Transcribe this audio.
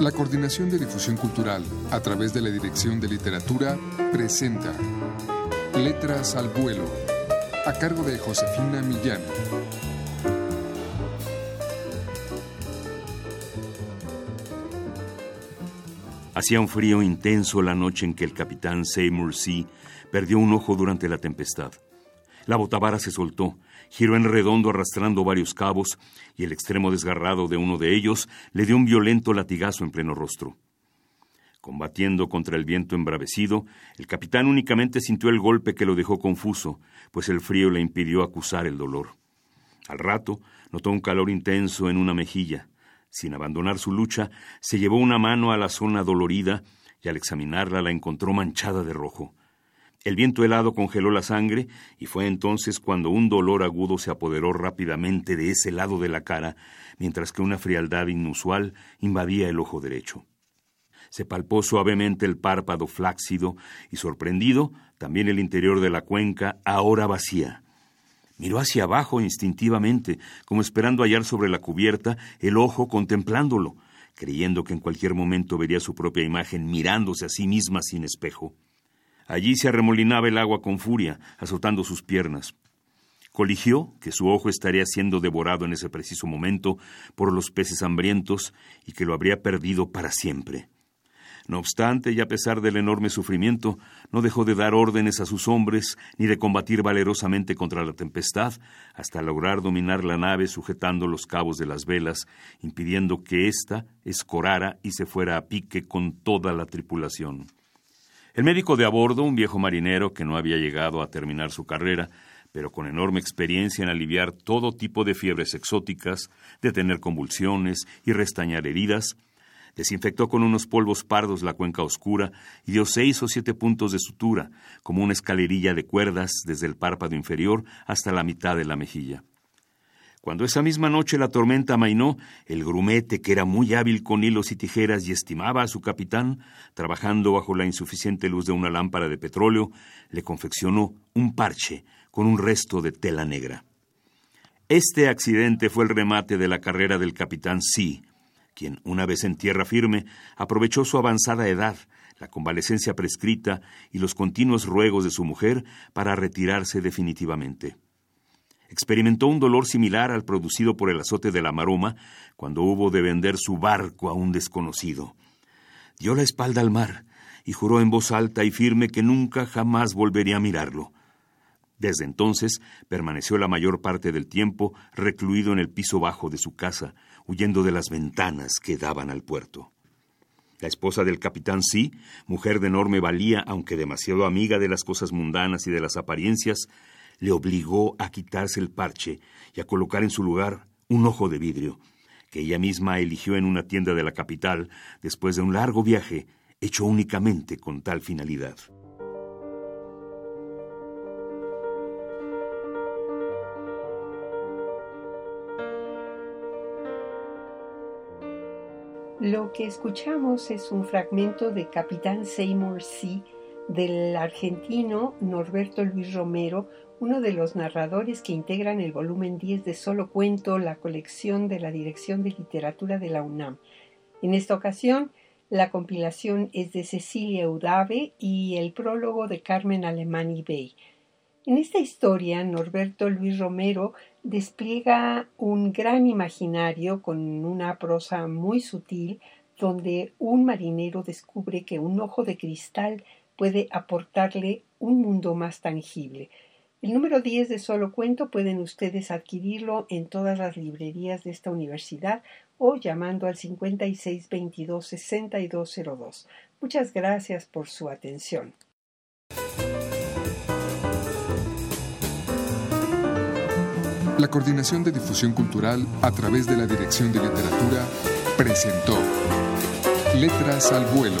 La Coordinación de Difusión Cultural, a través de la Dirección de Literatura, presenta Letras al Vuelo, a cargo de Josefina Millán. Hacía un frío intenso la noche en que el capitán Seymour Sea perdió un ojo durante la tempestad. La botavara se soltó, giró en redondo arrastrando varios cabos y el extremo desgarrado de uno de ellos le dio un violento latigazo en pleno rostro. Combatiendo contra el viento embravecido, el capitán únicamente sintió el golpe que lo dejó confuso, pues el frío le impidió acusar el dolor. Al rato notó un calor intenso en una mejilla. Sin abandonar su lucha, se llevó una mano a la zona dolorida y al examinarla la encontró manchada de rojo. El viento helado congeló la sangre y fue entonces cuando un dolor agudo se apoderó rápidamente de ese lado de la cara, mientras que una frialdad inusual invadía el ojo derecho. Se palpó suavemente el párpado flácido y sorprendido también el interior de la cuenca, ahora vacía. Miró hacia abajo instintivamente, como esperando hallar sobre la cubierta el ojo contemplándolo, creyendo que en cualquier momento vería su propia imagen mirándose a sí misma sin espejo. Allí se arremolinaba el agua con furia, azotando sus piernas. Coligió que su ojo estaría siendo devorado en ese preciso momento por los peces hambrientos y que lo habría perdido para siempre. No obstante, y a pesar del enorme sufrimiento, no dejó de dar órdenes a sus hombres ni de combatir valerosamente contra la tempestad, hasta lograr dominar la nave sujetando los cabos de las velas, impidiendo que ésta escorara y se fuera a pique con toda la tripulación. El médico de a bordo, un viejo marinero que no había llegado a terminar su carrera, pero con enorme experiencia en aliviar todo tipo de fiebres exóticas, detener convulsiones y restañar heridas, Desinfectó con unos polvos pardos la cuenca oscura y dio seis o siete puntos de sutura, como una escalerilla de cuerdas desde el párpado inferior hasta la mitad de la mejilla. Cuando esa misma noche la tormenta amainó, el grumete, que era muy hábil con hilos y tijeras y estimaba a su capitán, trabajando bajo la insuficiente luz de una lámpara de petróleo, le confeccionó un parche con un resto de tela negra. Este accidente fue el remate de la carrera del capitán C, quien, una vez en tierra firme, aprovechó su avanzada edad, la convalecencia prescrita y los continuos ruegos de su mujer para retirarse definitivamente. Experimentó un dolor similar al producido por el azote de la maroma cuando hubo de vender su barco a un desconocido. Dio la espalda al mar y juró en voz alta y firme que nunca jamás volvería a mirarlo. Desde entonces permaneció la mayor parte del tiempo recluido en el piso bajo de su casa, huyendo de las ventanas que daban al puerto. La esposa del capitán Sí, mujer de enorme valía, aunque demasiado amiga de las cosas mundanas y de las apariencias, le obligó a quitarse el parche y a colocar en su lugar un ojo de vidrio, que ella misma eligió en una tienda de la capital después de un largo viaje hecho únicamente con tal finalidad. Lo que escuchamos es un fragmento de Capitán Seymour Sea del argentino Norberto Luis Romero, uno de los narradores que integran el volumen 10 de Solo Cuento, la colección de la Dirección de Literatura de la UNAM. En esta ocasión, la compilación es de Cecilia Udave y el prólogo de Carmen Alemán y Bey. En esta historia, Norberto Luis Romero despliega un gran imaginario con una prosa muy sutil donde un marinero descubre que un ojo de cristal puede aportarle un mundo más tangible. El número 10 de Solo Cuento pueden ustedes adquirirlo en todas las librerías de esta universidad o llamando al 5622-6202. Muchas gracias por su atención. La Coordinación de Difusión Cultural a través de la Dirección de Literatura presentó Letras al Vuelo,